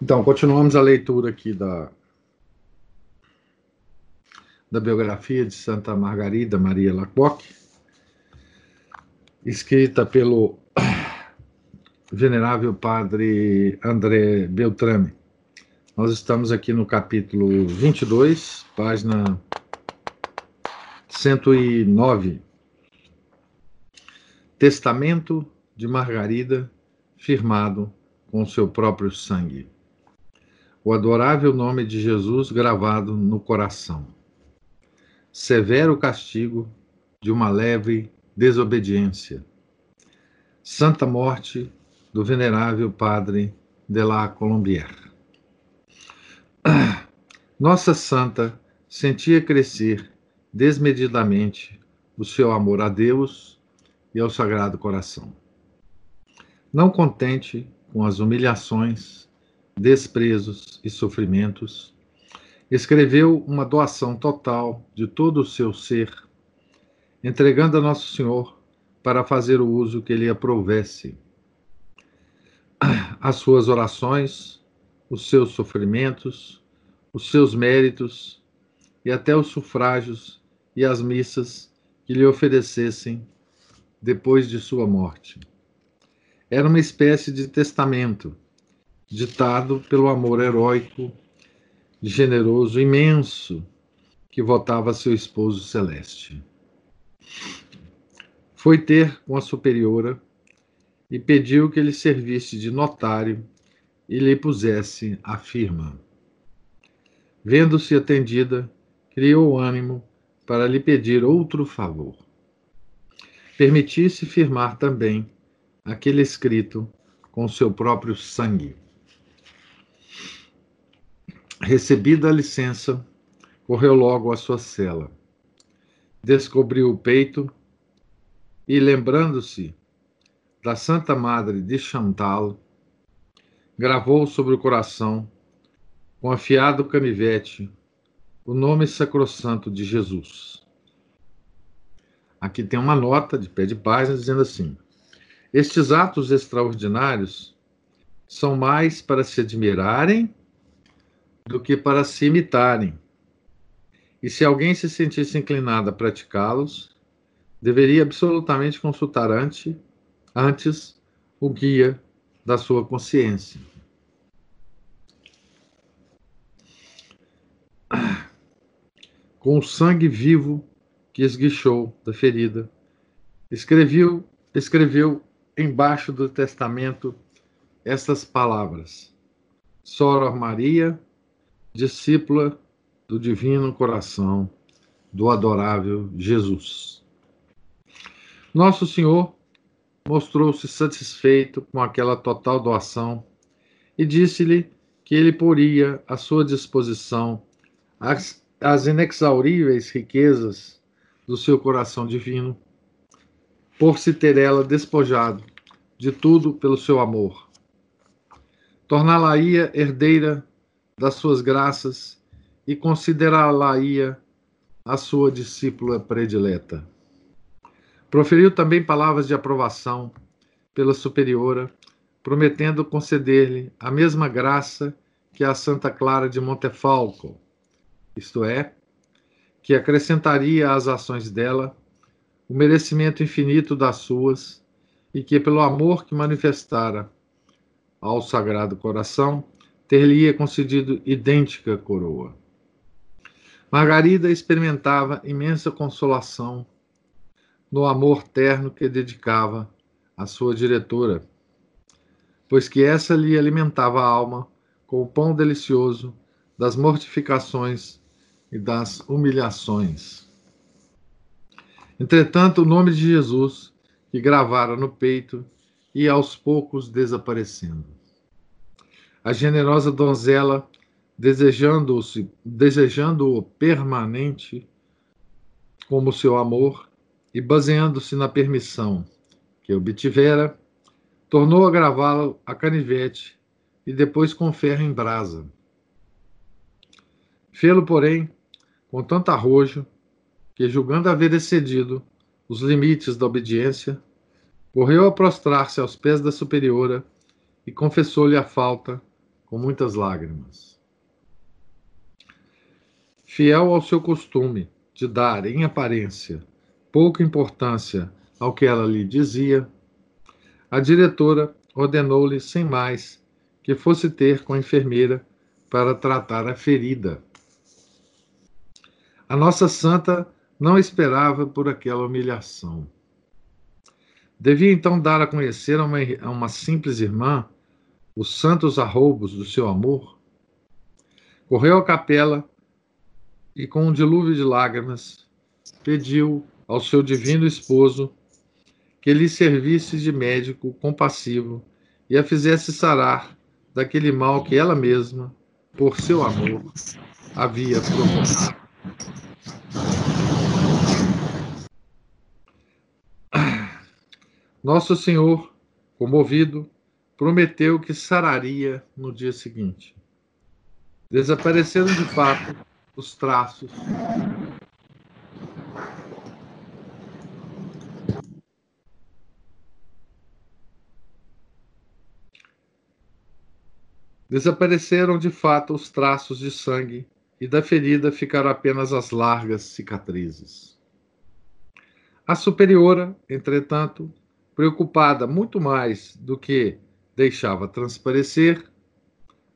Então, continuamos a leitura aqui da, da biografia de Santa Margarida Maria Lacroix, escrita pelo venerável padre André Beltrame. Nós estamos aqui no capítulo 22, página 109. Testamento de Margarida, firmado com seu próprio sangue. O adorável nome de Jesus gravado no coração. Severo castigo de uma leve desobediência. Santa morte do venerável padre de la Colombière. Nossa santa sentia crescer desmedidamente o seu amor a Deus e ao Sagrado Coração. Não contente com as humilhações, desprezos e sofrimentos, escreveu uma doação total de todo o seu ser, entregando a Nosso Senhor para fazer o uso que lhe aprovesse. As suas orações, os seus sofrimentos, os seus méritos e até os sufrágios e as missas que lhe oferecessem depois de sua morte. Era uma espécie de testamento, ditado pelo amor heróico, generoso, imenso, que votava seu esposo celeste. Foi ter com a superiora e pediu que lhe servisse de notário e lhe pusesse a firma. Vendo-se atendida, criou ânimo para lhe pedir outro favor. Permitisse firmar também aquele escrito com seu próprio sangue. Recebida a licença, correu logo à sua cela. Descobriu o peito e, lembrando-se da Santa Madre de Chantal, gravou sobre o coração, com afiado canivete, o nome sacrossanto de Jesus. Aqui tem uma nota de pé de página dizendo assim: estes atos extraordinários são mais para se admirarem do que para se imitarem. E se alguém se sentisse inclinado a praticá-los, deveria absolutamente consultar antes, antes o guia da sua consciência. Com o sangue vivo que esguichou da ferida, escreveu, escreveu embaixo do testamento estas palavras: Soror Maria, discípula do Divino Coração do Adorável Jesus. Nosso Senhor mostrou-se satisfeito com aquela total doação e disse-lhe que ele poria à sua disposição as, as inexauríveis riquezas do seu coração divino por se ter ela despojado de tudo pelo seu amor. Torná-la-ia herdeira das suas graças e considerá-la-ia a sua discípula predileta. Proferiu também palavras de aprovação pela superiora, prometendo conceder-lhe a mesma graça que a Santa Clara de Montefalco, isto é, que acrescentaria às ações dela o merecimento infinito das suas, e que, pelo amor que manifestara ao Sagrado Coração, ter-lhe-ia concedido idêntica coroa. Margarida experimentava imensa consolação no amor terno que dedicava à sua diretora, pois que essa lhe alimentava a alma com o pão delicioso das mortificações e das humilhações. Entretanto, o nome de Jesus, que gravara no peito, ia aos poucos desaparecendo. a generosa donzela, desejando-o permanente como seu amor e baseando-se na permissão que obtivera, tornou a gravá-lo a canivete e depois com ferro em brasa. Fê-lo, porém, com tanto arrojo, que, julgando haver excedido os limites da obediência, correu a prostrar-se aos pés da superiora e confessou-lhe a falta com muitas lágrimas. Fiel ao seu costume de dar, em aparência, pouca importância ao que ela lhe dizia, a diretora ordenou-lhe, sem mais, que fosse ter com a enfermeira para tratar a ferida. A nossa santa não esperava por aquela humilhação. Devia então dar a conhecer a uma, a uma simples irmã os santos arroubos do seu amor? Correu à capela e, com um dilúvio de lágrimas, pediu ao seu divino esposo que lhe servisse de médico compassivo e a fizesse sarar daquele mal que ela mesma, por seu amor, havia provocado. Nosso Senhor, comovido, prometeu que sararia no dia seguinte. Desapareceram de fato os traços. Desapareceram de fato os traços de sangue e da ferida ficaram apenas as largas cicatrizes. A superiora, entretanto, preocupada muito mais do que deixava transparecer,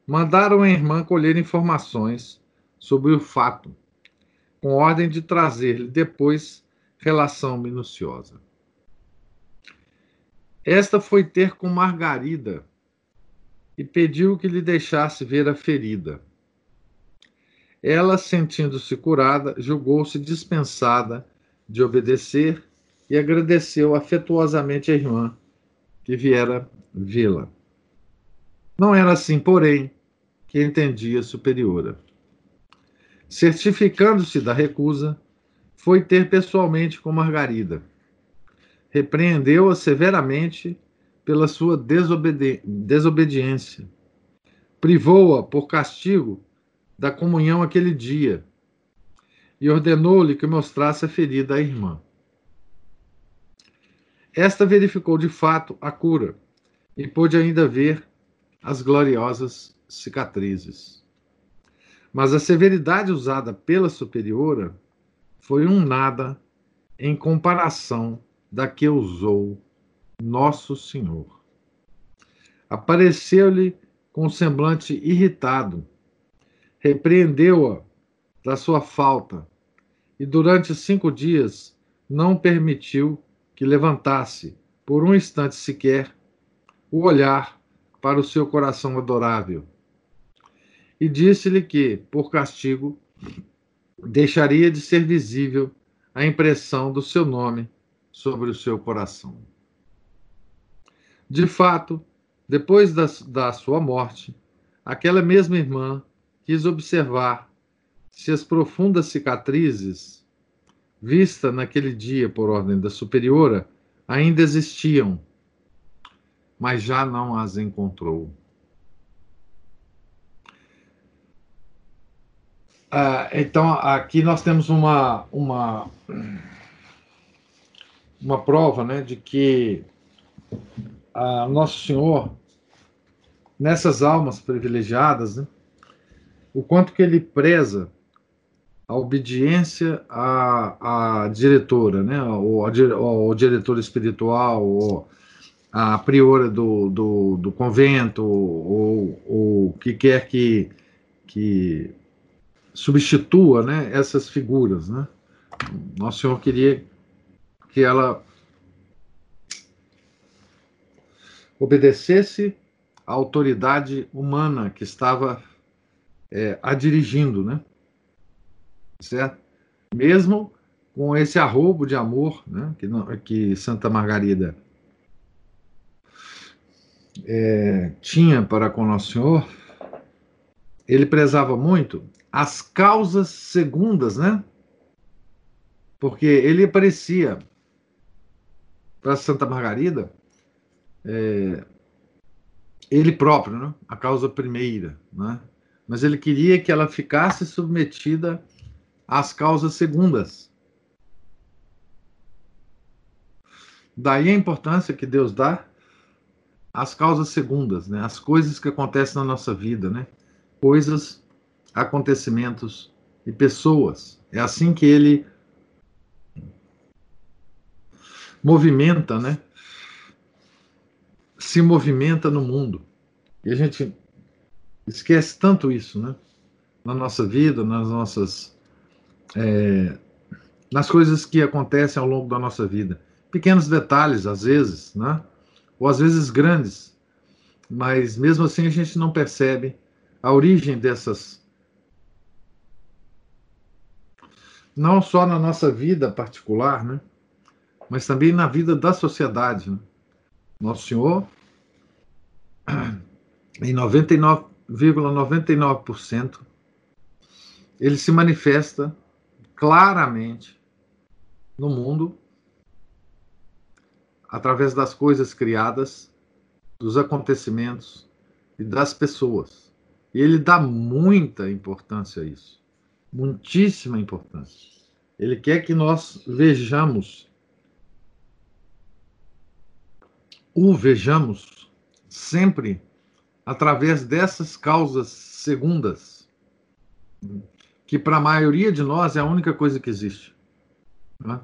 mandaram a irmã colher informações sobre o fato, com ordem de trazer-lhe depois relação minuciosa. Esta foi ter com Margarida e pediu que lhe deixasse ver a ferida. Ela, sentindo-se curada, julgou-se dispensada de obedecer e agradeceu afetuosamente a irmã que viera vê-la. Não era assim, porém, que entendia superiora. Certificando-se da recusa, foi ter pessoalmente com Margarida. Repreendeu-a severamente pela sua desobedi desobediência. Privou-a por castigo da comunhão aquele dia e ordenou-lhe que mostrasse a ferida à irmã. Esta verificou de fato a cura e pôde ainda ver as gloriosas cicatrizes. Mas a severidade usada pela superiora foi um nada em comparação da que usou Nosso Senhor. Apareceu-lhe com um semblante irritado, repreendeu-a da sua falta e durante cinco dias não permitiu que levantasse, por um instante sequer, o olhar para o seu coração adorável. E disse-lhe que, por castigo, deixaria de ser visível a impressão do seu nome sobre o seu coração. De fato, depois da, da sua morte, aquela mesma irmã quis observar se as profundas cicatrizes vista naquele dia por ordem da superiora, ainda existiam, mas já não as encontrou. Ah, então, aqui nós temos uma, uma, uma prova né, de que ah, Nosso Senhor, nessas almas privilegiadas, né, o quanto que ele preza a obediência à, à diretora, né? ou ao diretor espiritual, ou à priora do, do, do convento, ou o que quer que, que substitua né? essas figuras. Né? Nosso Senhor queria que ela obedecesse à autoridade humana que estava é, a dirigindo, né? Certo? Mesmo com esse arrobo de amor né, que, que Santa Margarida é, tinha para com Nosso Senhor, ele prezava muito as causas segundas, né? Porque ele aparecia para Santa Margarida é, ele próprio, né? a causa primeira, né? mas ele queria que ela ficasse submetida às causas segundas. Daí a importância que Deus dá às causas segundas, né? As coisas que acontecem na nossa vida, né? Coisas, acontecimentos e pessoas. É assim que ele movimenta, né? Se movimenta no mundo. E a gente esquece tanto isso, né? Na nossa vida, nas nossas. É, nas coisas que acontecem ao longo da nossa vida pequenos detalhes, às vezes, né? ou às vezes grandes, mas mesmo assim a gente não percebe a origem dessas. Não só na nossa vida particular, né? mas também na vida da sociedade. Né? Nosso Senhor, em 99,99%, ,99%, ele se manifesta claramente no mundo através das coisas criadas, dos acontecimentos e das pessoas. E ele dá muita importância a isso, muitíssima importância. Ele quer que nós vejamos, o vejamos sempre através dessas causas segundas, que para a maioria de nós é a única coisa que existe. Né?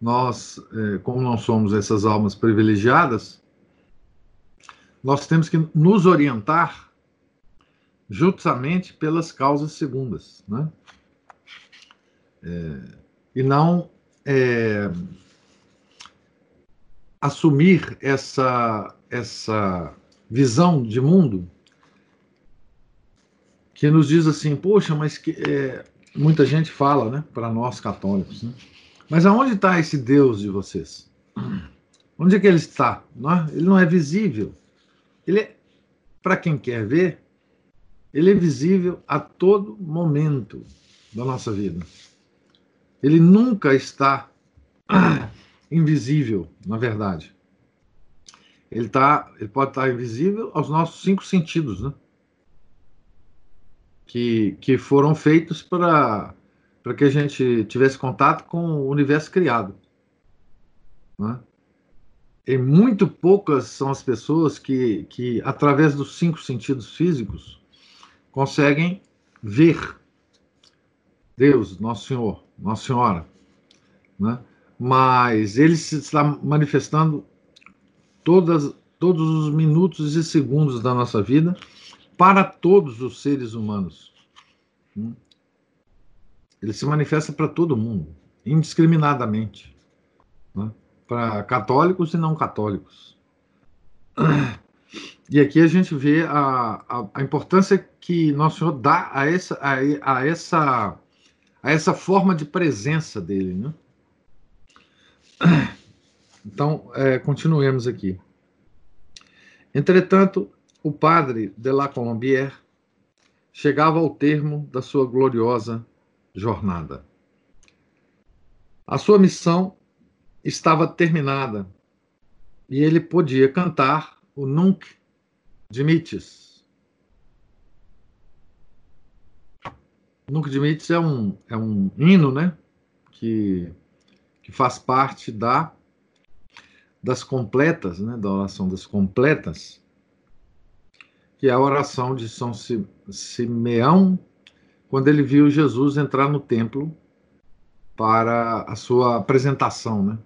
nós, é, como não somos essas almas privilegiadas, nós temos que nos orientar justamente pelas causas segundas, né? É, e não é, assumir essa essa visão de mundo que nos diz assim, poxa, mas que é, muita gente fala, né, para nós católicos, né? Mas aonde está esse Deus de vocês? Onde é que ele está? Não, ele não é visível. Ele é, para quem quer ver, ele é visível a todo momento da nossa vida. Ele nunca está invisível, na verdade. Ele, tá, ele pode estar invisível aos nossos cinco sentidos, né? Que, que foram feitos para que a gente tivesse contato com o universo criado. Né? E muito poucas são as pessoas que, que, através dos cinco sentidos físicos, conseguem ver Deus, Nosso Senhor, Nossa Senhora. Né? Mas ele se está manifestando todas, todos os minutos e segundos da nossa vida para todos os seres humanos. Né? Ele se manifesta para todo mundo, indiscriminadamente, né? para católicos e não católicos. E aqui a gente vê a, a, a, importância que Nosso Senhor dá a essa, a, a, essa, a essa forma de presença dele. Né? Então, é, continuemos aqui. Entretanto, o padre de la Colombière chegava ao termo da sua gloriosa jornada. A sua missão estava terminada e ele podia cantar o Nunc Dimittis. Nunc Dimittis é um, é um hino né, que, que faz parte da das completas, né, da oração das completas, que é a oração de São Simeão quando ele viu Jesus entrar no templo para a sua apresentação, né?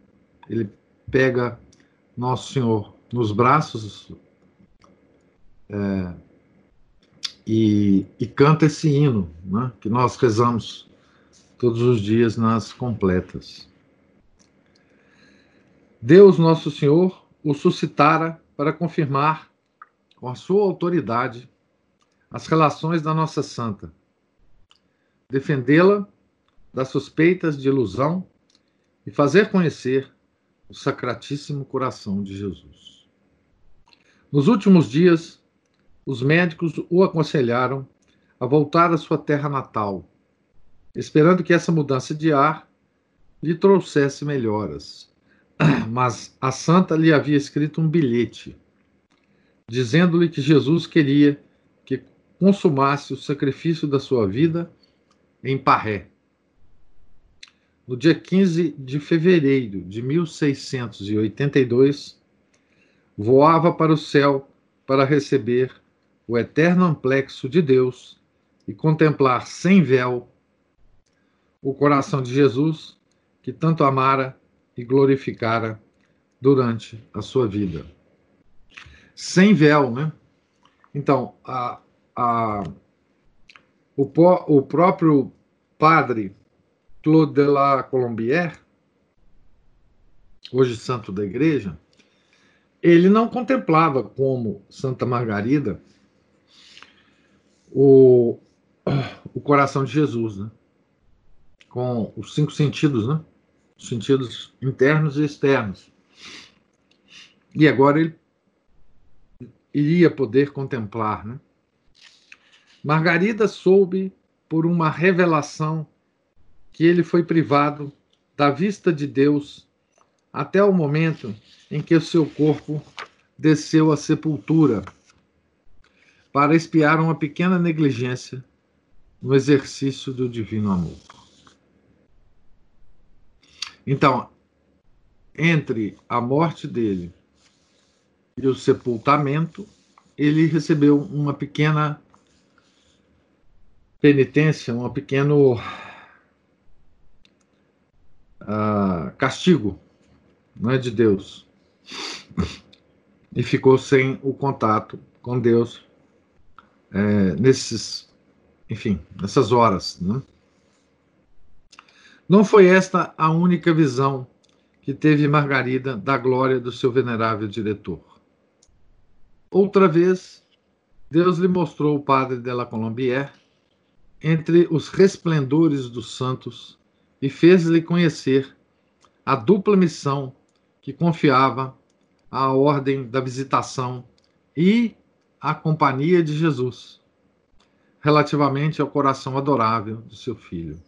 Ele pega Nosso Senhor nos braços é, e, e, canta esse hino, né? Que nós rezamos todos os dias nas completas. Deus Nosso Senhor o suscitara para confirmar com a sua autoridade as relações da nossa santa defendê-la das suspeitas de ilusão e fazer conhecer o sacratíssimo coração de Jesus. Nos últimos dias, os médicos o aconselharam a voltar à sua terra natal, esperando que essa mudança de ar lhe trouxesse melhoras. Mas a santa lhe havia escrito um bilhete, dizendo-lhe que Jesus queria que consumasse o sacrifício da sua vida em Parré. No dia 15 de fevereiro de 1682, voava para o céu para receber o eterno amplexo de Deus e contemplar sem véu o coração de Jesus que tanto amara e glorificara durante a sua vida. Sem véu, né? Então, a, a, o, o próprio padre Claude de la Colombière, hoje santo da igreja, ele não contemplava como Santa Margarida o, o coração de Jesus, né? com os cinco sentidos, né? Os sentidos internos e externos. E agora ele iria poder contemplar, né? Margarida soube por uma revelação que ele foi privado da vista de Deus até o momento em que o seu corpo desceu à sepultura para espiar uma pequena negligência no exercício do divino amor. Então, entre a morte dele e o sepultamento, ele recebeu uma pequena penitência, um pequeno uh, castigo não é de Deus e ficou sem o contato com Deus é, nesses, enfim, nessas horas. Né? Não foi esta a única visão que teve Margarida da glória do seu venerável diretor. Outra vez, Deus lhe mostrou o padre de la Colombière entre os resplendores dos santos e fez-lhe conhecer a dupla missão que confiava à ordem da visitação e à companhia de Jesus, relativamente ao coração adorável de seu filho.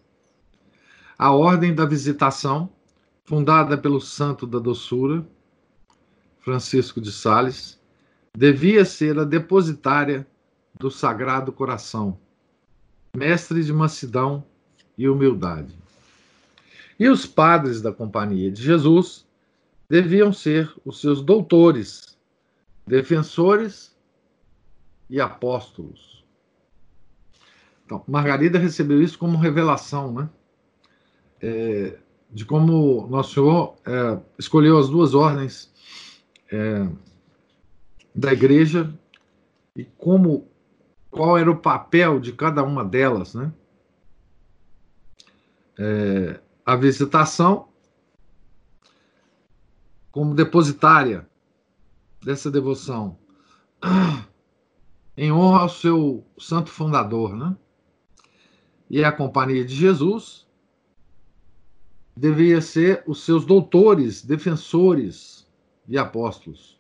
A ordem da visitação, fundada pelo santo da doçura, Francisco de Sales, devia ser a depositária do Sagrado Coração, mestre de mansidão e humildade. E os padres da Companhia de Jesus deviam ser os seus doutores, defensores e apóstolos. Então, Margarida recebeu isso como revelação, né? É, de como Nosso Senhor é, escolheu as duas ordens é, da igreja e como qual era o papel de cada uma delas, né? É, a visitação como depositária dessa devoção em honra ao seu santo fundador, né? E a companhia de Jesus devia ser os seus doutores, defensores e apóstolos.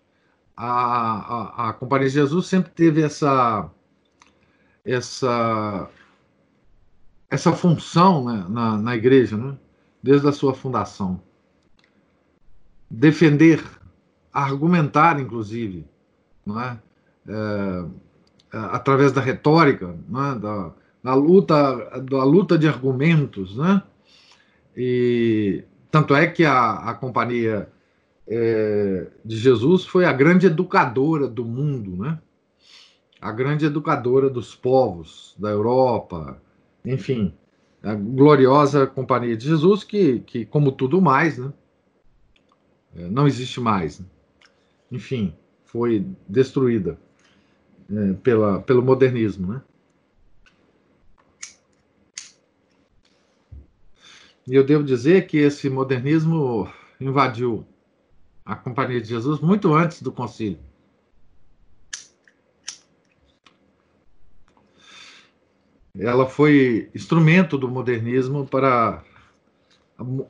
A, a, a companhia de Jesus sempre teve essa essa essa função né, na, na igreja, né? desde a sua fundação. Defender, argumentar, inclusive, é? É, é através da retórica, é? da, da, luta, da luta de argumentos, né? E tanto é que a, a companhia é, de Jesus foi a grande educadora do mundo, né? A grande educadora dos povos da Europa, enfim, a gloriosa Companhia de Jesus, que, que como tudo mais, né, é, não existe mais. Né? Enfim, foi destruída é, pela, pelo modernismo. Né? E eu devo dizer que esse modernismo invadiu a Companhia de Jesus muito antes do concílio. ela foi instrumento do modernismo para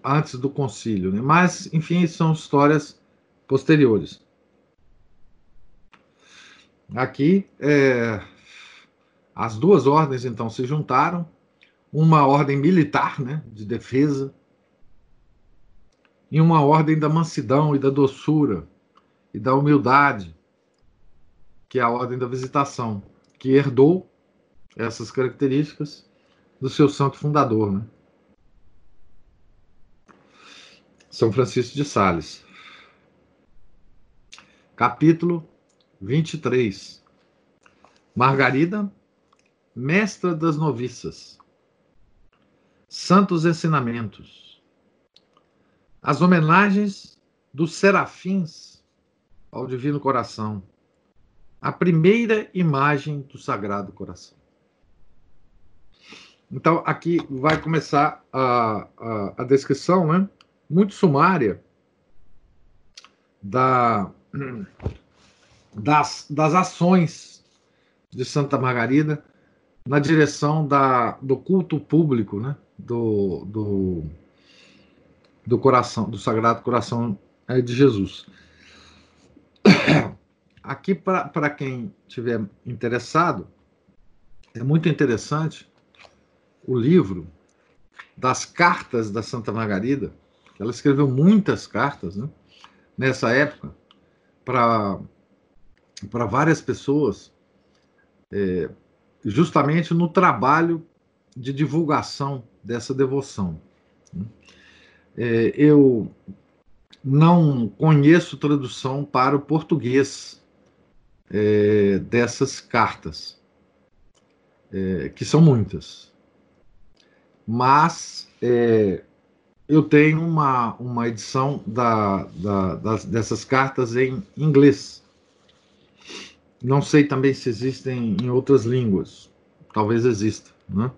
antes do concílio, né? mas enfim são histórias posteriores. aqui é, as duas ordens então se juntaram, uma ordem militar, né, de defesa, e uma ordem da mansidão e da doçura e da humildade, que é a ordem da visitação, que herdou essas características do seu santo fundador, né? São Francisco de Sales. Capítulo 23. Margarida, mestra das noviças. Santos ensinamentos. As homenagens dos serafins ao Divino Coração. A primeira imagem do Sagrado Coração. Então, aqui vai começar a, a, a descrição, né? muito sumária da, das, das ações de Santa Margarida na direção da, do culto público, né? do, do, do coração, do Sagrado Coração é, de Jesus. Aqui, para quem tiver interessado, é muito interessante o livro das cartas da Santa Margarida, ela escreveu muitas cartas né, nessa época para várias pessoas, é, justamente no trabalho de divulgação dessa devoção. Né. É, eu não conheço tradução para o português é, dessas cartas, é, que são muitas. Mas é, eu tenho uma, uma edição da, da, das, dessas cartas em inglês. Não sei também se existem em outras línguas. Talvez exista, né?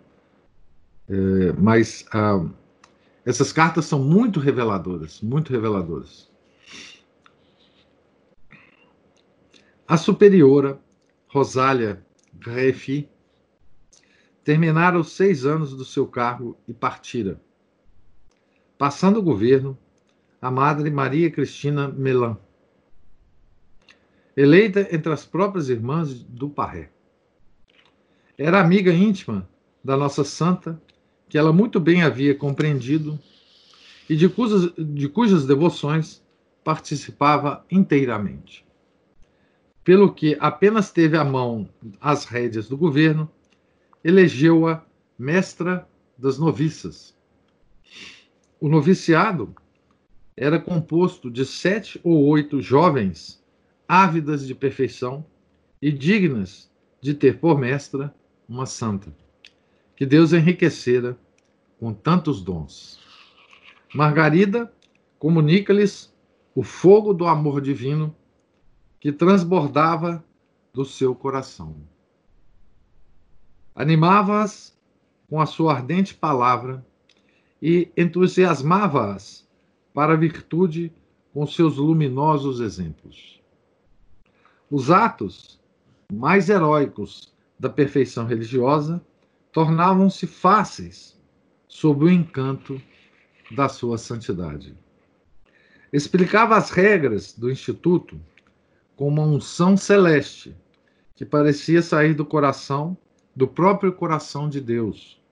É, mas ah, essas cartas são muito reveladoras, muito reveladoras. A superiora Rosália Grefi terminara os seis anos do seu cargo e partira Passando o governo, a Madre Maria Cristina Melan, eleita entre as próprias irmãs do Parré. Era amiga íntima da nossa santa, que ela muito bem havia compreendido e de cujas, de cujas devoções participava inteiramente. Pelo que apenas teve à mão as rédeas do governo, elegeu-a mestra das noviças o noviciado era composto de sete ou oito jovens ávidas de perfeição e dignas de ter por mestra uma santa, que Deus enriquecera com tantos dons. Margarida comunica-lhes o fogo do amor divino que transbordava do seu coração. Animava-as com a sua ardente palavra e entusiasmava-as para a virtude com seus luminosos exemplos. Os atos mais heróicos da perfeição religiosa tornavam-se fáceis sob o encanto da sua santidade. Explicava as regras do instituto com uma unção celeste que parecia sair do coração, do próprio coração de Deus,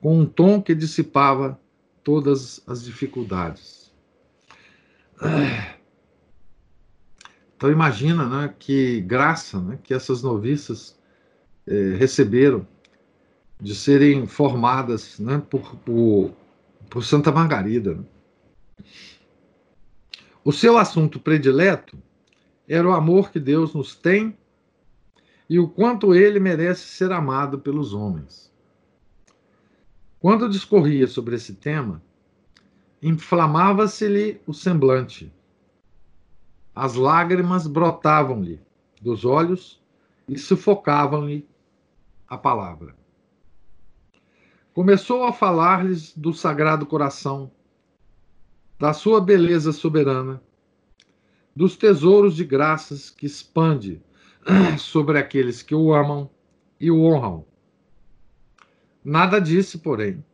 com um tom que dissipava todas as dificuldades. Então imagina, né, que graça, né, que essas noviças eh, receberam de serem formadas, né, por, por, por Santa Margarida. Né? O seu assunto predileto era o amor que Deus nos tem e o quanto ele merece ser amado pelos homens. Quando discorria sobre esse tema, inflamava-se-lhe o semblante. As lágrimas brotavam-lhe dos olhos e sufocavam-lhe a palavra. Começou a falar-lhes do Sagrado Coração, da sua beleza soberana, dos tesouros de graças que expande sobre aqueles que o amam e o honram Nada disse, porém,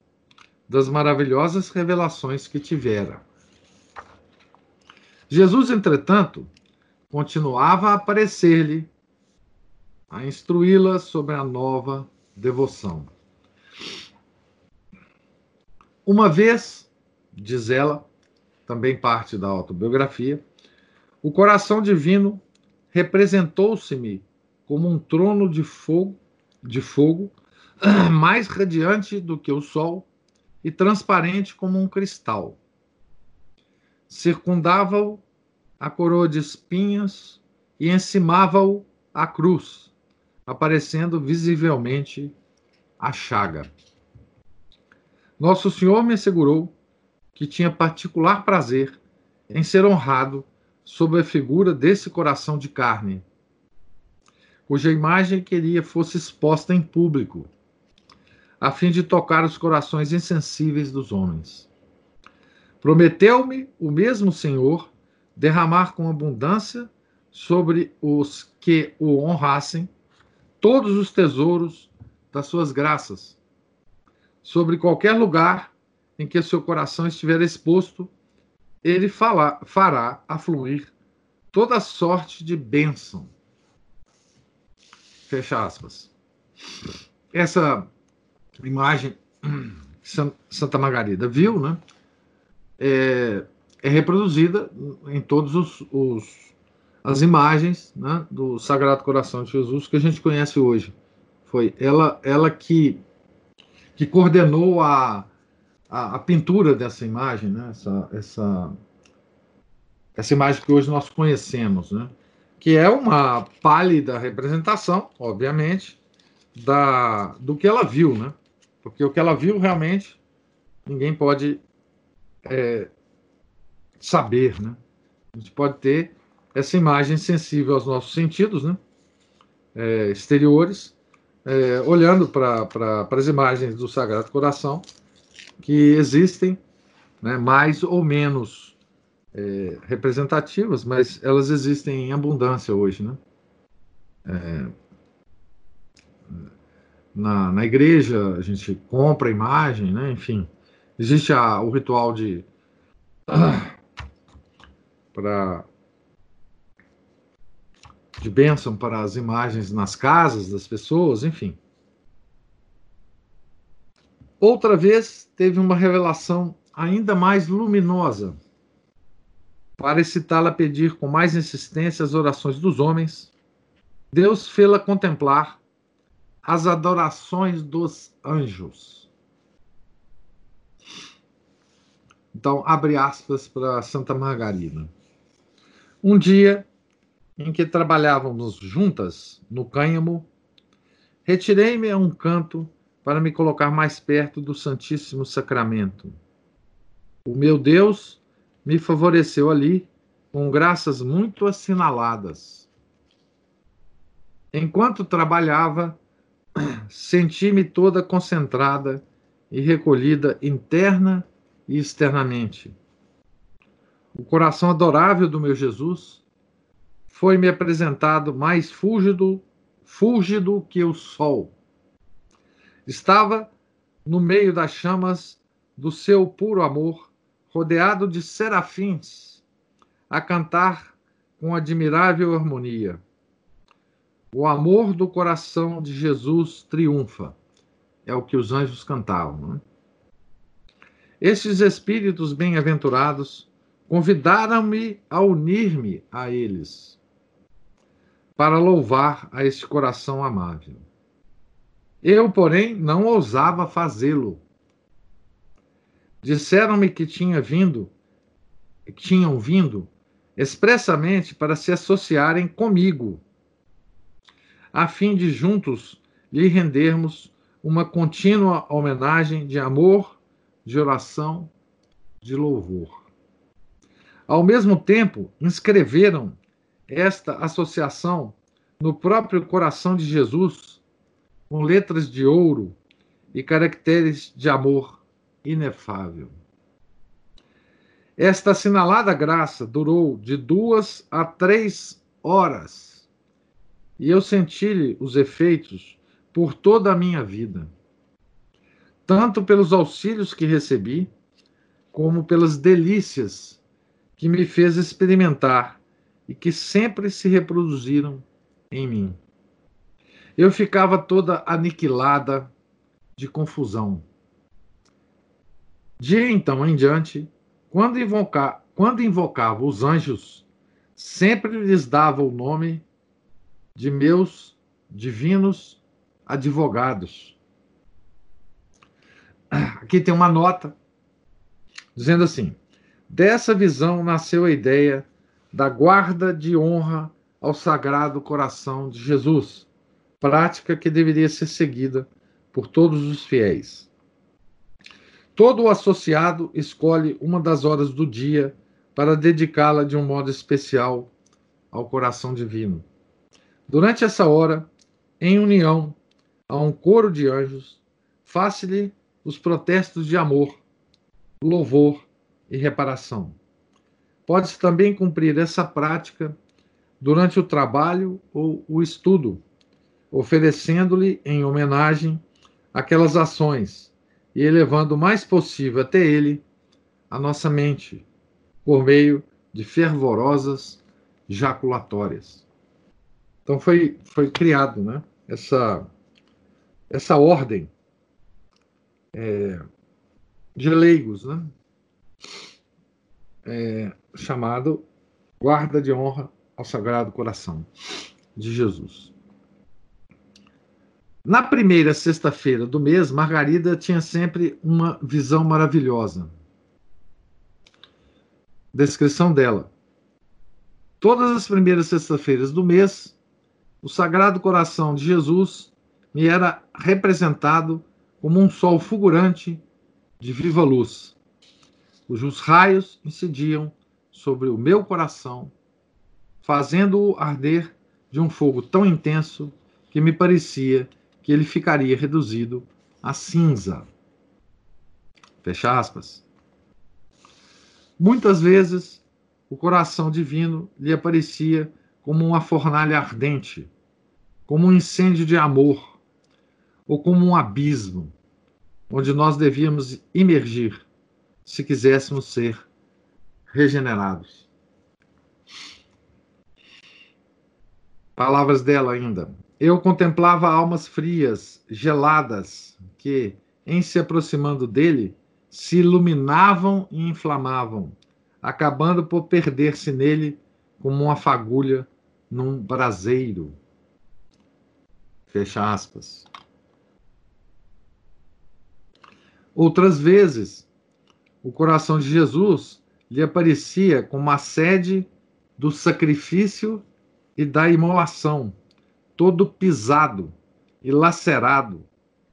das maravilhosas revelações que tivera. Jesus, entretanto, continuava a aparecer-lhe a instruí-la sobre a nova devoção. Uma vez, diz ela, também parte da autobiografia, o coração divino representou-se-me como um trono de fogo, de fogo, mais radiante do que o sol e transparente como um cristal. Circundava-o a coroa de espinhos e encimava-o a cruz, aparecendo visivelmente a chaga. Nosso Senhor me assegurou que tinha particular prazer em ser honrado sob a figura desse coração de carne, cuja imagem queria fosse exposta em público, a fim de tocar os corações insensíveis dos homens. Prometeu-me o mesmo Senhor derramar com abundância sobre os que o honrassem todos os tesouros das suas graças, sobre qualquer lugar em que seu coração estiver exposto, ele fala, fará afluir toda sorte de bênção. Fecha aspas. Essa imagem Santa Margarida viu, né? É, é reproduzida em todos os, os as imagens né, do Sagrado Coração de Jesus que a gente conhece hoje. Foi ela, ela que, que coordenou a, a, a pintura dessa imagem, né, essa, essa, essa imagem que hoje nós conhecemos, né, que é uma pálida representação, obviamente, da, do que ela viu, né? Porque o que ela viu realmente ninguém pode é, saber, né? A gente pode ter essa imagem sensível aos nossos sentidos, né? É, exteriores, é, olhando para as imagens do Sagrado Coração, que existem, né, mais ou menos é, representativas, mas elas existem em abundância hoje, né? É, na, na igreja a gente compra a imagem, né? Enfim, existe a, o ritual de para de bênção para as imagens nas casas das pessoas, enfim. Outra vez teve uma revelação ainda mais luminosa para excitá-la a pedir com mais insistência as orações dos homens. Deus fê-la contemplar as adorações dos anjos. Então, abre aspas para Santa Margarida. Um dia, em que trabalhávamos juntas no cânhamo, retirei-me a um canto para me colocar mais perto do Santíssimo Sacramento. O meu Deus me favoreceu ali com graças muito assinaladas. Enquanto trabalhava, senti-me toda concentrada e recolhida interna e externamente. O coração adorável do meu Jesus foi-me apresentado mais fúlgido, fúlgido que o sol. Estava no meio das chamas do seu puro amor, rodeado de serafins, a cantar com admirável harmonia. O amor do coração de Jesus triunfa. É o que os anjos cantavam. Né? Estes espíritos bem-aventurados convidaram-me a unir-me a eles para louvar a este coração amável. Eu, porém, não ousava fazê-lo. Disseram-me que tinha vindo, tinham vindo expressamente para se associarem comigo, a fim de juntos lhe rendermos uma contínua homenagem de amor, de oração, de louvor. Ao mesmo tempo, inscreveram esta associação no próprio coração de Jesus, com letras de ouro e caracteres de amor inefável. Esta assinalada graça durou de duas a três horas, e eu senti-lhe os efeitos por toda a minha vida, tanto pelos auxílios que recebi, como pelas delícias que me fez experimentar e que sempre se reproduziram em mim. eu ficava toda aniquilada de confusão. De então em diante, quando, invocar, quando invocava os anjos, sempre lhes dava o nome de meus divinos advogados. Aqui tem uma nota dizendo assim: dessa visão nasceu a ideia da guarda de honra ao Sagrado Coração de Jesus, prática que deveria ser seguida por todos os fiéis. Todo associado escolhe uma das horas do dia para dedicá-la de um modo especial ao coração divino. Durante essa hora, em união a um coro de anjos, faça-lhe os protestos de amor, louvor e reparação. Pode-se também cumprir essa prática durante o trabalho ou o estudo, oferecendo-lhe em homenagem aquelas ações e elevando o mais possível até ele a nossa mente, por meio de fervorosas jaculatórias. Então foi, foi criado né, essa, essa ordem é, de leigos, né, é, chamado Guarda de Honra ao Sagrado Coração de Jesus. Na primeira sexta-feira do mês, Margarida tinha sempre uma visão maravilhosa. Descrição dela. Todas as primeiras sextas-feiras do mês, o Sagrado Coração de Jesus me era representado como um sol fulgurante de viva luz, cujos raios incidiam sobre o meu coração, fazendo-o arder de um fogo tão intenso que me parecia que ele ficaria reduzido a cinza. Fecha aspas. Muitas vezes o coração divino lhe aparecia como uma fornalha ardente, como um incêndio de amor, ou como um abismo, onde nós devíamos imergir se quiséssemos ser regenerados. Palavras dela ainda. Eu contemplava almas frias, geladas, que, em se aproximando dele, se iluminavam e inflamavam, acabando por perder-se nele como uma fagulha num braseiro. Fecha aspas. Outras vezes, o coração de Jesus lhe aparecia como a sede do sacrifício e da imolação todo pisado e lacerado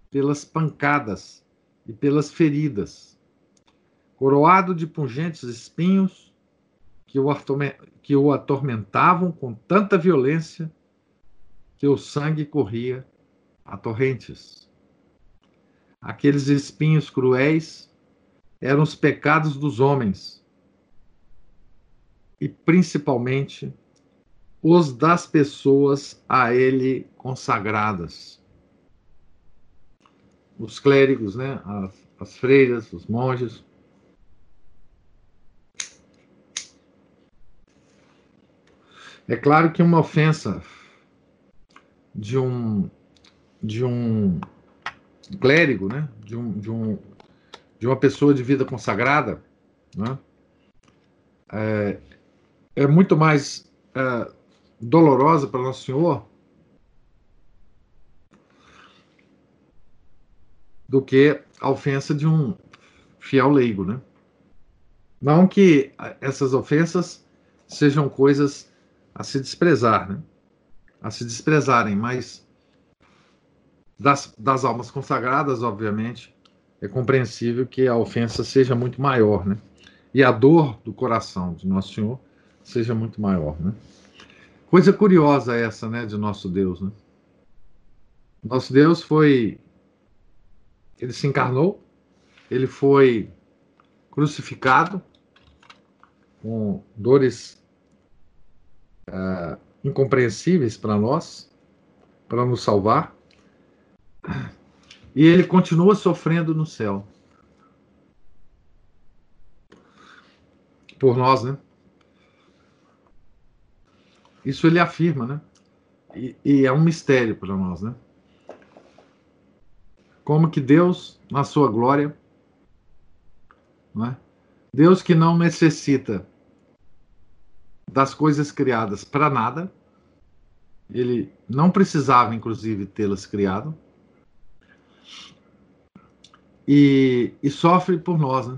pelas pancadas e pelas feridas, coroado de pungentes espinhos que o, atormentavam com tanta violência que o sangue corria a torrentes. Aqueles espinhos cruéis eram os pecados dos homens e principalmente os das pessoas a ele consagradas. Os clérigos, né? as, as freiras, os monges. É claro que uma ofensa de um de um clérigo, né? de, um, de, um, de uma pessoa de vida consagrada, né? é, é muito mais é, dolorosa para Nosso Senhor do que a ofensa de um fiel leigo, né? Não que essas ofensas sejam coisas a se desprezar, né? A se desprezarem, mas das, das almas consagradas, obviamente, é compreensível que a ofensa seja muito maior, né? E a dor do coração de Nosso Senhor seja muito maior, né? Coisa curiosa essa, né, de nosso Deus, né? Nosso Deus foi. Ele se encarnou, ele foi crucificado com dores uh, incompreensíveis para nós, para nos salvar, e ele continua sofrendo no céu. Por nós, né? Isso ele afirma, né? e, e é um mistério para nós, né? Como que Deus, na sua glória, não é? Deus que não necessita das coisas criadas para nada, ele não precisava, inclusive, tê-las criado, e, e, sofre por nós, né?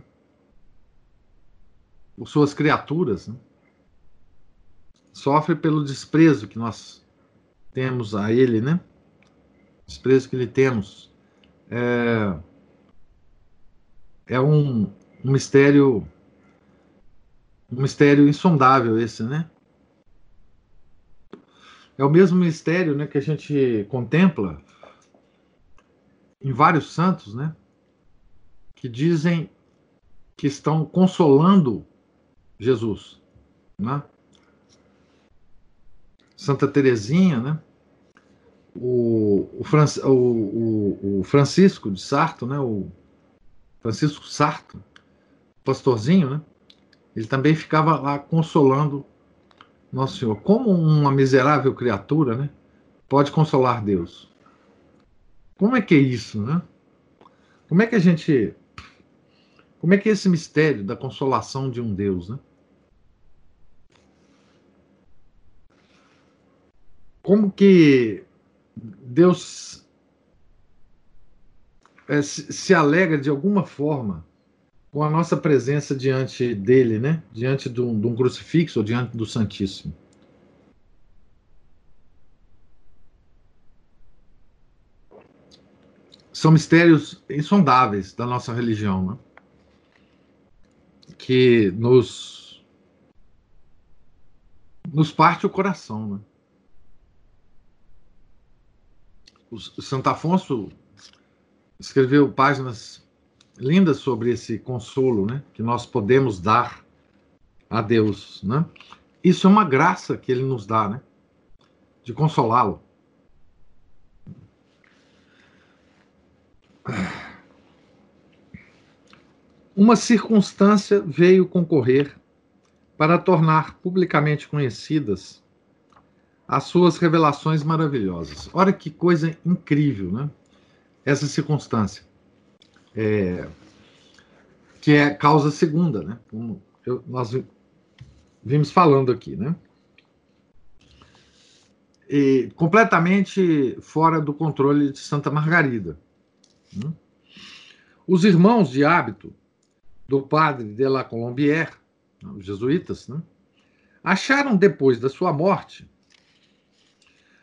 por suas criaturas, né? sofre pelo desprezo que nós temos a ele, né? Desprezo que lhe temos. É, é um, um mistério um mistério insondável esse, né? É o mesmo mistério, né, que a gente contempla em vários santos, né, que dizem que estão consolando Jesus, né? Santa Teresinha, né? O, o, Fran, o, o, Francisco de Sarto, né? O Francisco Sarto, pastorzinho, né? Ele também ficava lá consolando Nosso Senhor. Como uma miserável criatura, né? Pode consolar Deus. Como é que é isso, né? Como é que a gente. Como é que é esse mistério da consolação de um Deus, né? como que Deus é, se, alegra de alguma forma com a nossa presença diante dele, né? Diante de um, de um crucifixo ou diante do Santíssimo. São mistérios insondáveis da nossa religião, né? Que nos nos parte o coração, né? o Santo Afonso escreveu páginas lindas sobre esse consolo, né, que nós podemos dar a Deus, né? Isso é uma graça que ele nos dá, né? De consolá-lo. Uma circunstância veio concorrer para tornar publicamente conhecidas as suas revelações maravilhosas. Olha que coisa incrível, né? Essa circunstância. É, que é causa segunda, né? Como eu, nós vimos falando aqui, né? E completamente fora do controle de Santa Margarida. Né? Os irmãos de hábito do padre de la Colombière, os jesuítas, né? acharam depois da sua morte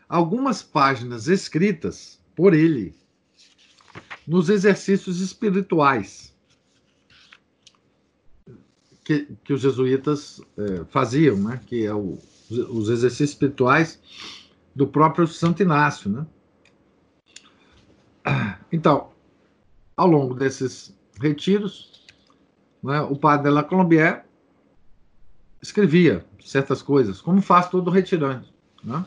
algumas páginas escritas por ele nos exercícios espirituais que, que os jesuítas é, faziam, né? que é o, os exercícios espirituais do próprio Santo Inácio. Né? Então, ao longo desses retiros, né, o padre la Colombière escrevia certas coisas, como faz todo retirante. Né?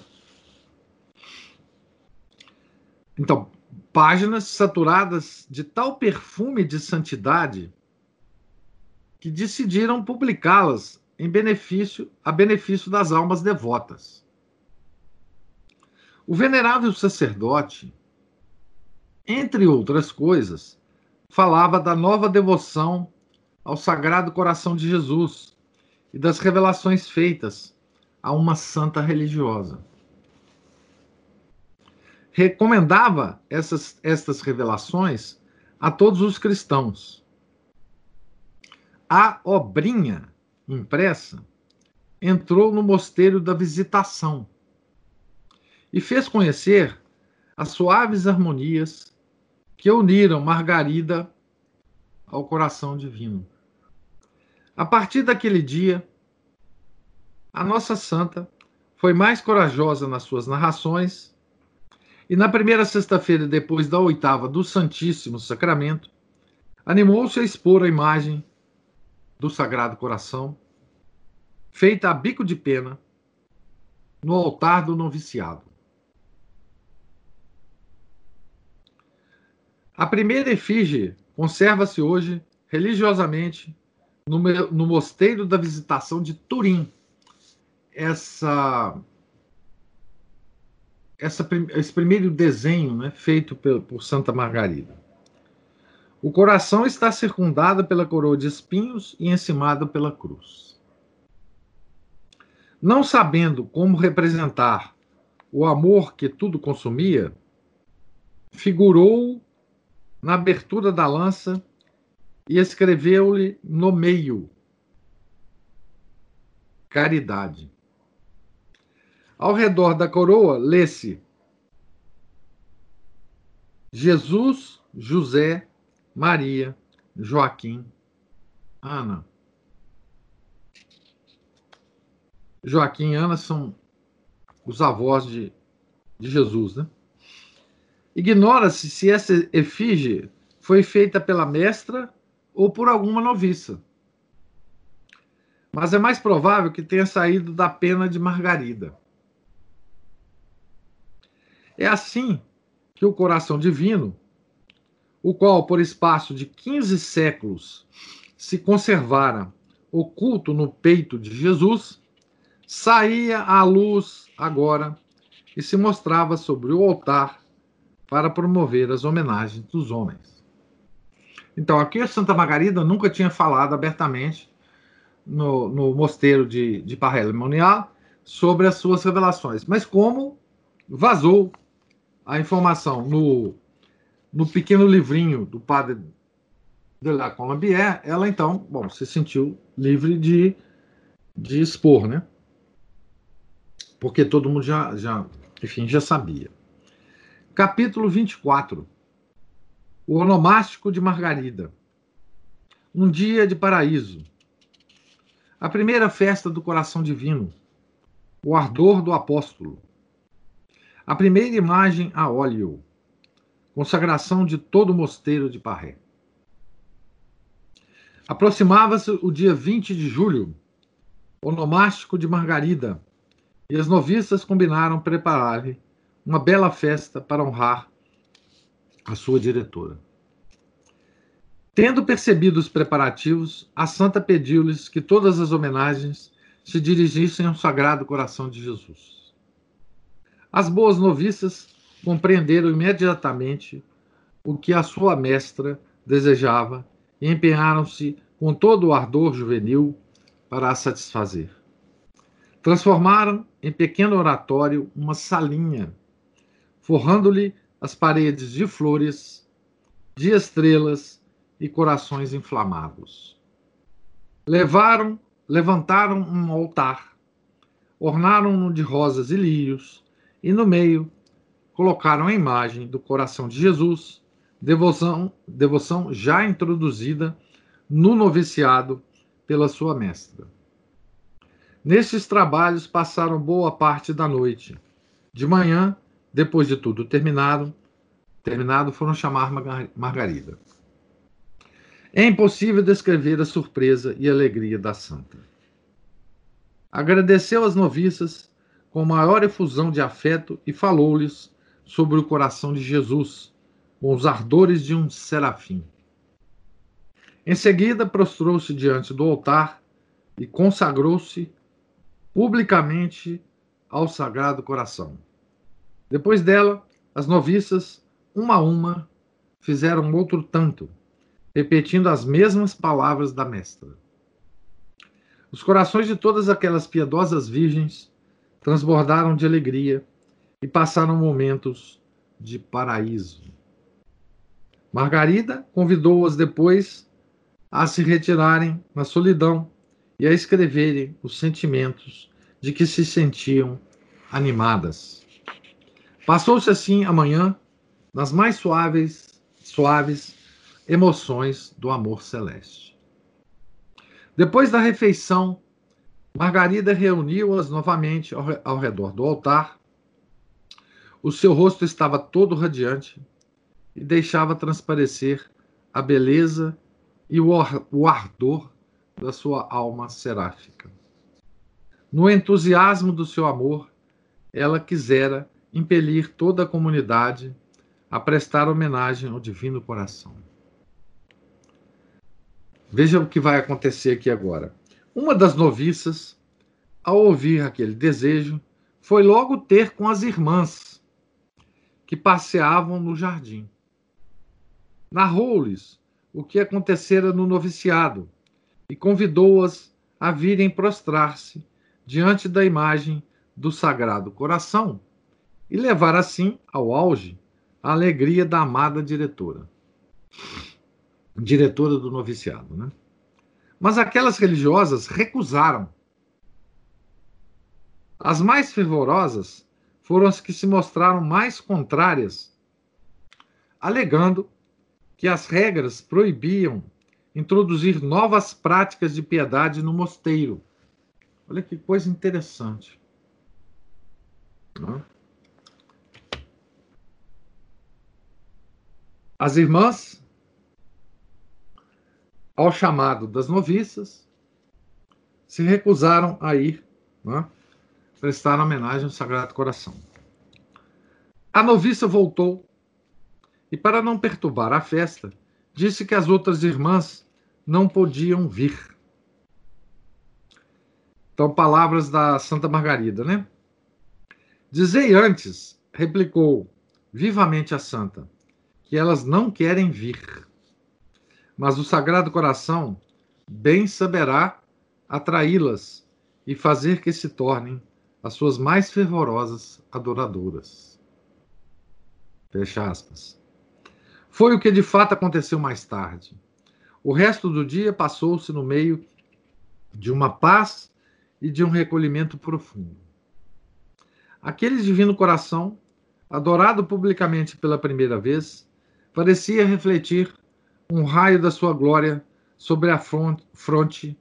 Então, páginas saturadas de tal perfume de santidade que decidiram publicá-las em benefício a benefício das almas devotas. O venerável sacerdote, entre outras coisas, falava da nova devoção ao Sagrado Coração de Jesus e das revelações feitas a uma santa religiosa recomendava essas, estas revelações a todos os cristãos. A obrinha impressa entrou no mosteiro da Visitação e fez conhecer as suaves harmonias que uniram Margarida ao coração divino. A partir daquele dia, a nossa santa foi mais corajosa nas suas narrações e na primeira sexta-feira, depois da oitava do Santíssimo Sacramento, animou-se a expor a imagem do Sagrado Coração, feita a bico de pena, no altar do noviciado. A primeira efígie conserva-se hoje religiosamente no, no Mosteiro da Visitação de Turim. Essa essa, esse primeiro desenho né, feito por, por Santa Margarida. O coração está circundado pela coroa de espinhos e encimado pela cruz. Não sabendo como representar o amor que tudo consumia, figurou na abertura da lança e escreveu-lhe no meio caridade. Ao redor da coroa, lê-se Jesus, José, Maria, Joaquim, Ana. Joaquim e Ana são os avós de, de Jesus, né? Ignora-se se essa efígie foi feita pela mestra ou por alguma noviça. Mas é mais provável que tenha saído da pena de Margarida. É assim que o coração divino, o qual por espaço de 15 séculos se conservara oculto no peito de Jesus, saía à luz agora e se mostrava sobre o altar para promover as homenagens dos homens. Então, aqui Santa Margarida nunca tinha falado abertamente no, no mosteiro de, de Parrelimonial sobre as suas revelações, mas como vazou a informação no, no pequeno livrinho do padre de la Colombière, ela então, bom, se sentiu livre de, de expor, né? Porque todo mundo já, já, enfim, já sabia. Capítulo 24. O onomástico de Margarida. Um dia de paraíso. A primeira festa do coração divino. O ardor do apóstolo. A primeira imagem a óleo. Consagração de todo o mosteiro de Parré. Aproximava-se o dia 20 de julho, onomástico de Margarida, e as noviças combinaram preparar-lhe uma bela festa para honrar a sua diretora. Tendo percebido os preparativos, a santa pediu-lhes que todas as homenagens se dirigissem ao Sagrado Coração de Jesus. As boas noviças compreenderam imediatamente o que a sua mestra desejava e empenharam-se com todo o ardor juvenil para a satisfazer. Transformaram em pequeno oratório uma salinha forrando-lhe as paredes de flores, de estrelas e corações inflamados. Levaram, levantaram um altar, ornaram-no de rosas e lírios, e no meio colocaram a imagem do coração de Jesus, devoção, devoção já introduzida no noviciado pela sua mestra. Nestes trabalhos passaram boa parte da noite. De manhã, depois de tudo terminado, terminado foram chamar Margarida. É impossível descrever a surpresa e alegria da santa. Agradeceu às noviças com maior efusão de afeto e falou-lhes sobre o coração de Jesus, com os ardores de um serafim. Em seguida, prostrou-se diante do altar e consagrou-se publicamente ao Sagrado Coração. Depois dela, as noviças, uma a uma, fizeram outro tanto, repetindo as mesmas palavras da mestra. Os corações de todas aquelas piedosas virgens transbordaram de alegria e passaram momentos de paraíso. Margarida convidou-as depois a se retirarem na solidão e a escreverem os sentimentos de que se sentiam animadas. Passou-se assim amanhã nas mais suaves, suaves emoções do amor celeste. Depois da refeição, Margarida reuniu-as novamente ao, redor do altar. O seu rosto estava todo radiante e deixava transparecer a beleza e o ardor da sua alma seráfica. No entusiasmo do seu amor, ela quisera impelir toda a comunidade a prestar homenagem ao Divino Coração. Veja o que vai acontecer aqui agora. Uma das noviças, ao ouvir aquele desejo, foi logo ter com as irmãs que passeavam no jardim. Narrou-lhes o que acontecera no noviciado e convidou-as a virem prostrar-se diante da imagem do Sagrado Coração e levar assim ao auge a alegria da amada diretora. Diretora do noviciado, né? Mas aquelas religiosas recusaram. As mais fervorosas foram as que se mostraram mais contrárias, alegando que as regras proibiam introduzir novas práticas de piedade no mosteiro. Olha que coisa interessante. As irmãs, ao chamado das noviças, se recusaram a ir né, prestar homenagem ao Sagrado Coração. A noviça voltou e, para não perturbar a festa, disse que as outras irmãs não podiam vir. Então, palavras da Santa Margarida, né? Dizei antes, replicou vivamente a santa, que elas não querem vir. Mas o Sagrado Coração bem saberá atraí-las e fazer que se tornem as suas mais fervorosas adoradoras. Fecha aspas. Foi o que de fato aconteceu mais tarde. O resto do dia passou-se no meio de uma paz e de um recolhimento profundo. Aquele divino coração, adorado publicamente pela primeira vez, parecia refletir um raio da sua glória sobre a fronte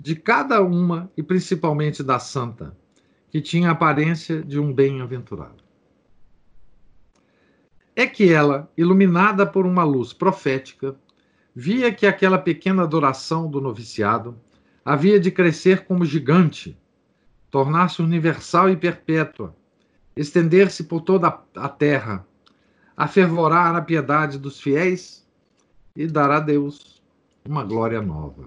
de cada uma e principalmente da santa, que tinha a aparência de um bem-aventurado. É que ela, iluminada por uma luz profética, via que aquela pequena adoração do noviciado havia de crescer como gigante tornar-se universal e perpétua, estender-se por toda a terra, afervorar a piedade dos fiéis e dar a Deus uma glória nova.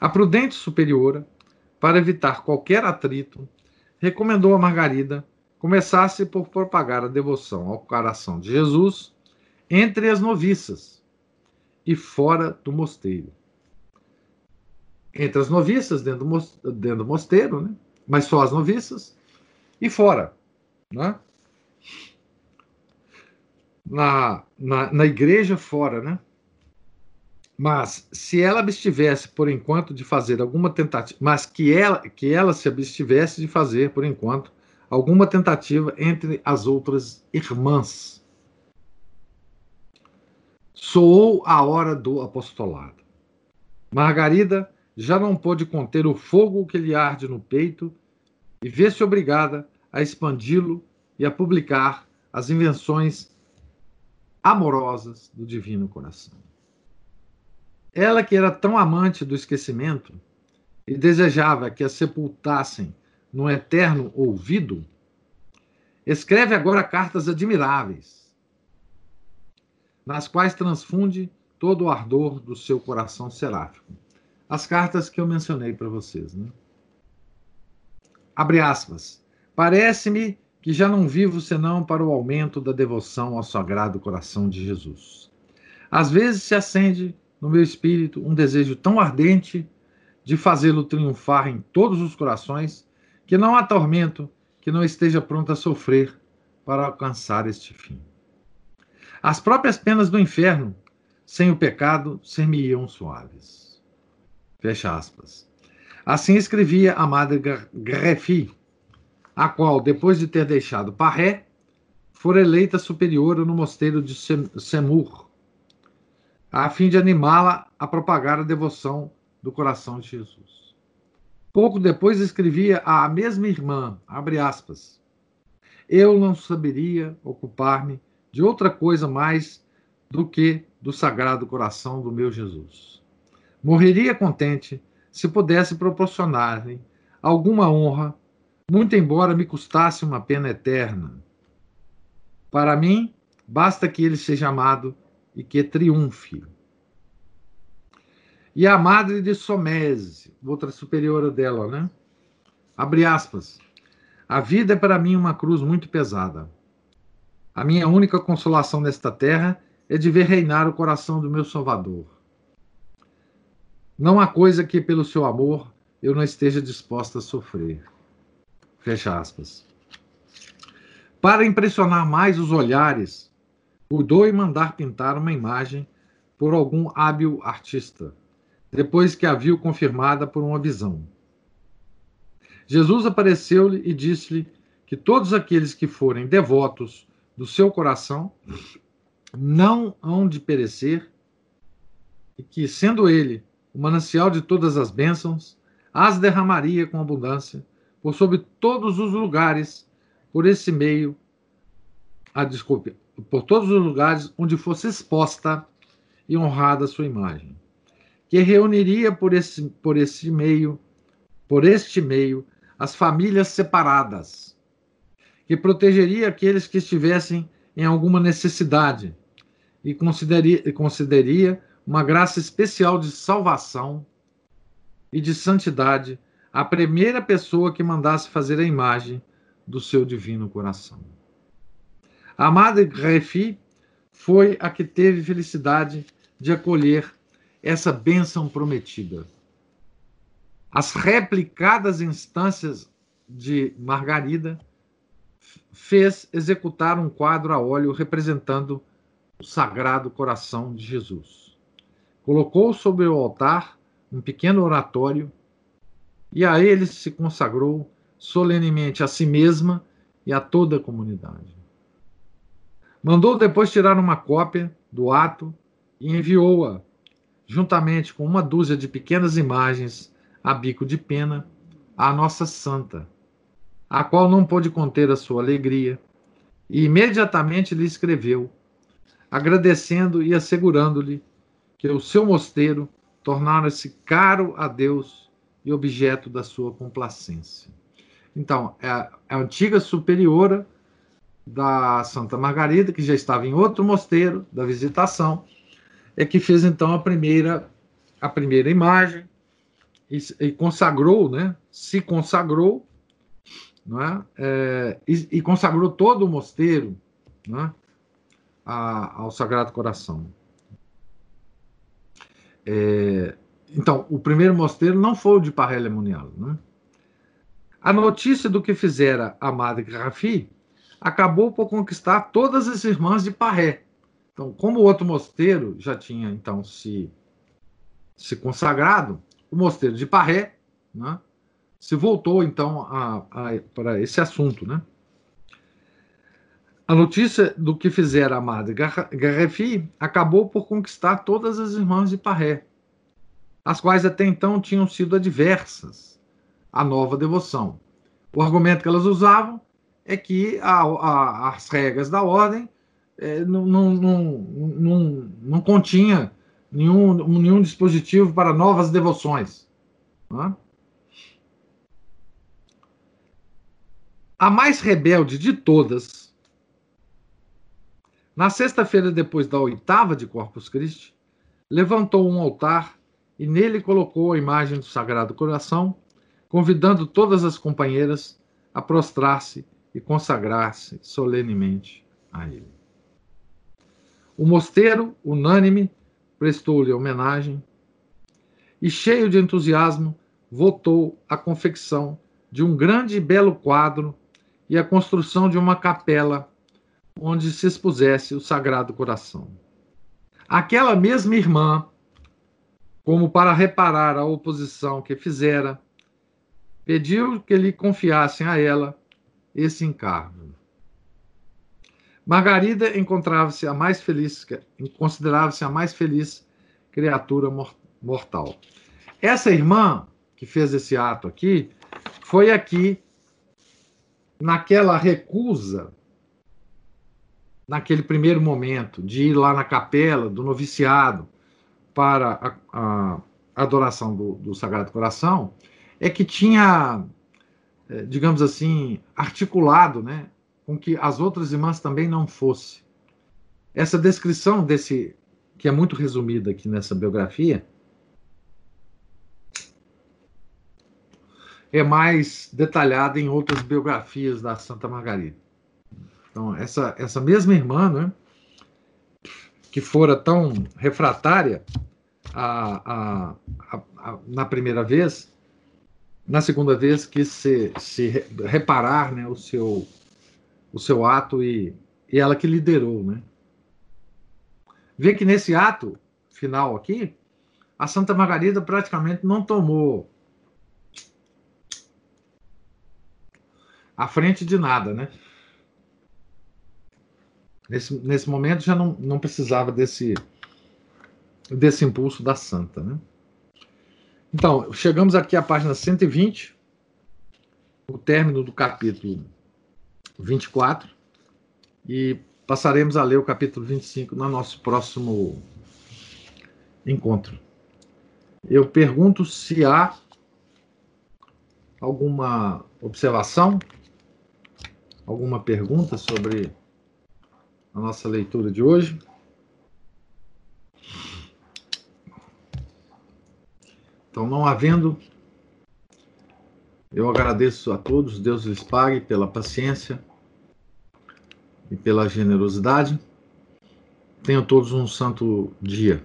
A prudente superiora, para evitar qualquer atrito, recomendou a Margarida começasse por propagar a devoção ao coração de Jesus entre as noviças e fora do mosteiro entre as noviças, dentro do mosteiro, né? mas só as noviças, e fora. Né? Na, na, na igreja, fora. Né? Mas se ela abstivesse, por enquanto, de fazer alguma tentativa, mas que ela, que ela se abstivesse de fazer, por enquanto, alguma tentativa entre as outras irmãs. Soou a hora do apostolado. Margarida já não pôde conter o fogo que lhe arde no peito e vê-se obrigada a expandi-lo e a publicar as invenções amorosas do divino coração. Ela que era tão amante do esquecimento e desejava que a sepultassem no eterno ouvido, escreve agora cartas admiráveis, nas quais transfunde todo o ardor do seu coração seráfico as cartas que eu mencionei para vocês. Né? Abre aspas. Parece-me que já não vivo senão para o aumento da devoção ao Sagrado Coração de Jesus. Às vezes se acende no meu espírito um desejo tão ardente de fazê-lo triunfar em todos os corações que não há tormento que não esteja pronto a sofrer para alcançar este fim. As próprias penas do inferno, sem o pecado, ser-me-iam suaves. Fecha aspas. Assim escrevia a madre Greffi, a qual, depois de ter deixado Parré, fora eleita superiora no mosteiro de Semur, a fim de animá-la a propagar a devoção do coração de Jesus. Pouco depois escrevia à mesma irmã, abre aspas, eu não saberia ocupar-me de outra coisa mais do que do sagrado coração do meu Jesus. Morreria contente se pudesse proporcionar-lhe alguma honra, muito embora me custasse uma pena eterna. Para mim, basta que ele seja amado e que triunfe. E a madre de Somese, outra superiora dela, né? Abre aspas. A vida é para mim uma cruz muito pesada. A minha única consolação nesta terra é de ver reinar o coração do meu Salvador. Não há coisa que, pelo seu amor, eu não esteja disposta a sofrer. Fecha aspas. Para impressionar mais os olhares, cuidou em mandar pintar uma imagem por algum hábil artista, depois que a viu confirmada por uma visão. Jesus apareceu-lhe e disse-lhe que todos aqueles que forem devotos do seu coração não hão de perecer e que, sendo ele o manancial de todas as bênçãos, as derramaria com abundância por sobre todos os lugares, por esse meio, a desculpe, por todos os lugares onde fosse exposta e honrada a sua imagem, que reuniria por esse, por esse meio, por este meio, as famílias separadas, que protegeria aqueles que estivessem em alguma necessidade e consideraria, consideraria uma graça especial de salvação e de santidade a primeira pessoa que mandasse fazer a imagem do seu divino coração. A amada Refi foi a que teve felicidade de acolher essa bênção prometida. As replicadas instâncias de Margarida fez executar um quadro a óleo representando o Sagrado Coração de Jesus. Colocou sobre o altar um pequeno oratório e a ele se consagrou solenemente a si mesma e a toda a comunidade. Mandou depois tirar uma cópia do ato e enviou-a, juntamente com uma dúzia de pequenas imagens a bico de pena, à nossa santa, a qual não pôde conter a sua alegria, e imediatamente lhe escreveu, agradecendo e assegurando-lhe que o seu mosteiro tornara-se caro a Deus e objeto da sua complacência. Então, é a, é a antiga superiora da Santa Margarida, que já estava em outro mosteiro da visitação, é que fez então a primeira a primeira imagem e, e consagrou, né? Se consagrou, não é? é e, e, consagrou todo o mosteiro, né? A, ao Sagrado Coração. É, então, o primeiro mosteiro não foi o de Parrela Munialo. Né? A notícia do que fizera a Madre Rafi acabou por conquistar todas as irmãs de Parré. Então, como o outro mosteiro já tinha então se, se consagrado, o mosteiro de Parré né, se voltou então para esse assunto. Né? A notícia do que fizera a Madre Garrefi acabou por conquistar todas as irmãs de Parré as quais até então tinham sido adversas à nova devoção. O argumento que elas usavam é que a, a, as regras da ordem é, não, não, não, não, continha nenhum, nenhum dispositivo para novas devoções. Né? A mais rebelde de todas, na sexta-feira depois da oitava de Corpus Christi, levantou um altar e nele colocou a imagem do Sagrado Coração, convidando todas as companheiras a prostrar-se e consagrar-se solenemente a ele. O mosteiro, unânime, prestou-lhe homenagem e, cheio de entusiasmo, votou a confecção de um grande e belo quadro e a construção de uma capela onde se expusesse o Sagrado Coração. Aquela mesma irmã como para reparar a oposição que fizera, pediu que lhe confiassem a ela esse encargo. Margarida encontrava-se a mais feliz, considerava-se a mais feliz criatura mortal. Essa irmã que fez esse ato aqui foi aqui naquela recusa naquele primeiro momento de ir lá na capela do noviciado para a, a adoração do, do, Sagrado Coração é que tinha, é, digamos assim, articulado né, com que as outras irmãs também não fossem. Essa descrição desse, que é muito resumida aqui nessa biografia, é mais detalhada em outras biografias da Santa Margarida. Então, essa, essa mesma irmã, né, que fora tão refratária a, a, a, na primeira vez, na segunda vez quis se, se reparar né, o, seu, o seu ato e, e ela que liderou. Né? Vê que nesse ato final aqui, a Santa Margarida praticamente não tomou à frente de nada, né? Nesse, nesse momento já não, não precisava desse, desse impulso da santa. Né? Então, chegamos aqui à página 120, o término do capítulo 24, e passaremos a ler o capítulo 25 no nosso próximo encontro. Eu pergunto se há alguma observação, alguma pergunta sobre a nossa leitura de hoje. Então, não havendo, eu agradeço a todos, Deus lhes pague pela paciência e pela generosidade. Tenham todos um santo dia.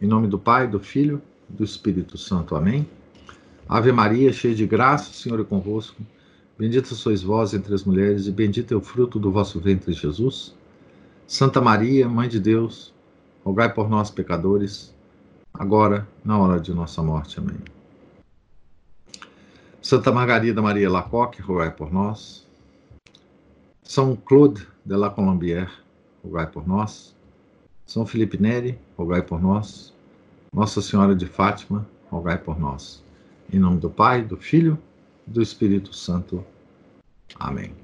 Em nome do Pai, do Filho do Espírito Santo. Amém. Ave Maria, cheia de graça, o Senhor é convosco. Bendita sois vós entre as mulheres, e bendito é o fruto do vosso ventre, Jesus. Santa Maria, Mãe de Deus, rogai por nós, pecadores, agora, na hora de nossa morte. Amém. Santa Margarida Maria Lacoque, rogai por nós. São Claude de la Colombière, rogai por nós. São Felipe Neri, rogai por nós. Nossa Senhora de Fátima, rogai por nós. Em nome do Pai, do Filho do Espírito Santo. Amém.